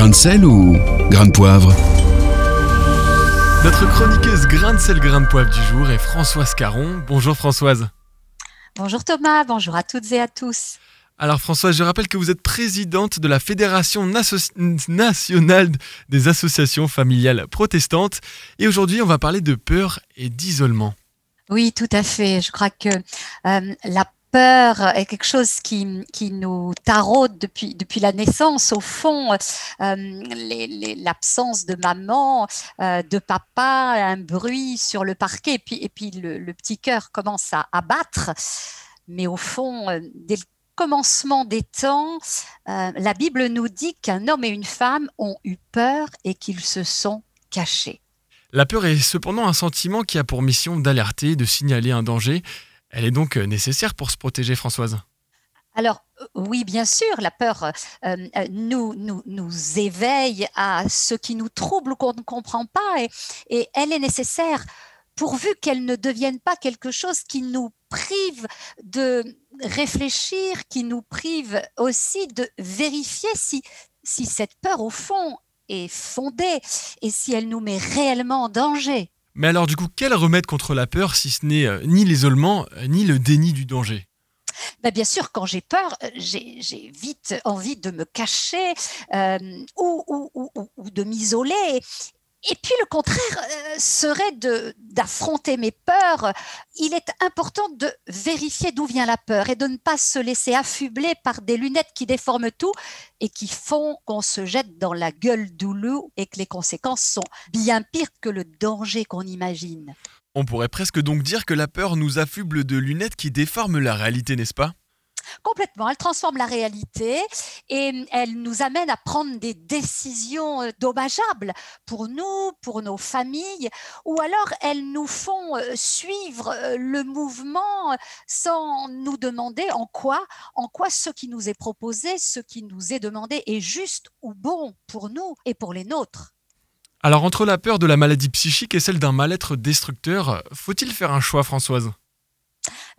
Grain de sel ou grain de poivre Notre chroniqueuse grain de sel, grain de poivre du jour est Françoise Caron. Bonjour Françoise. Bonjour Thomas, bonjour à toutes et à tous. Alors Françoise, je rappelle que vous êtes présidente de la Fédération nationale des associations familiales protestantes et aujourd'hui on va parler de peur et d'isolement. Oui, tout à fait. Je crois que euh, la peur est quelque chose qui, qui nous taraude depuis, depuis la naissance. Au fond, euh, l'absence de maman, euh, de papa, un bruit sur le parquet, et puis, et puis le, petit cœur commence à, à, battre. Mais au fond, dès le commencement des temps, la Bible nous dit qu'un homme et une femme ont eu peur et qu'ils se sont cachés. La peur est cependant un sentiment qui a pour mission d'alerter, de signaler un danger. Elle est donc euh, nécessaire pour se protéger, Françoise? Alors euh, oui, bien sûr, la peur euh, nous, éveille à ce qui nous trouble ou qu'on ne comprend pas et, elle est nécessaire pourvu qu'elle ne devienne pas quelque chose qui nous prive de réfléchir, qui nous prive aussi de vérifier si cette peur, au fond, est fondée et si elle nous met réellement en danger. Mais alors du coup, quel remède contre la peur si ce n'est euh, ni l'isolement, euh, ni le déni du danger? Ben bien sûr, quand j'ai peur, euh, j'ai vite envie de me cacher ou, de m'isoler. Et puis le contraire euh, serait d'affronter mes peurs. Il est important de vérifier d'où vient la peur et de ne pas se laisser affubler par des lunettes qui déforment tout et qui font qu'on se jette dans la gueule du loup et que les conséquences sont bien pires que le danger qu'on imagine. On pourrait presque donc dire que la peur nous affuble de lunettes qui déforment la réalité, n'est-ce pas? Complètement, elle transforme la réalité et elle nous amène à prendre des décisions euh, dommageables pour nous, pour nos familles, ou alors elles nous font euh, suivre euh, le mouvement sans nous demander en quoi, en quoi ce qui nous est proposé, ce qui nous est demandé est juste ou bon pour nous et pour les nôtres. Alors entre la peur de la maladie psychique et celle d'un mal-être destructeur, faut-il faire un choix Françoise?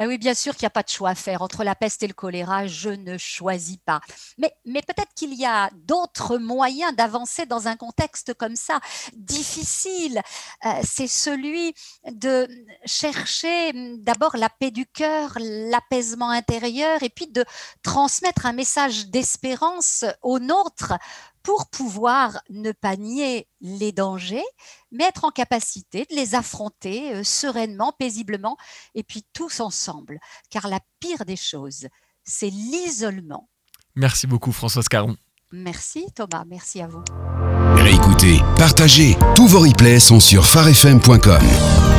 Ah oui, bien sûr qu'il n'y a pas de choix à faire. Entre la peste et le choléra, je ne choisis pas. Mais, peut-être qu'il y a d'autres moyens d'avancer dans un contexte comme ça, difficile. Euh, c'est celui de chercher hum, d'abord la paix du cœur, l'apaisement intérieur, et puis de transmettre un message d'espérance aux nôtres pour pouvoir ne pas nier les dangers, mais être en capacité de les affronter euh, sereinement, paisiblement, et puis tous ensemble. Car la pire des choses, c'est l'isolement. Merci beaucoup Françoise Caron. Merci Thomas, merci à vous. Réécoutez, partagez, tous vos replays sont sur farfm.com.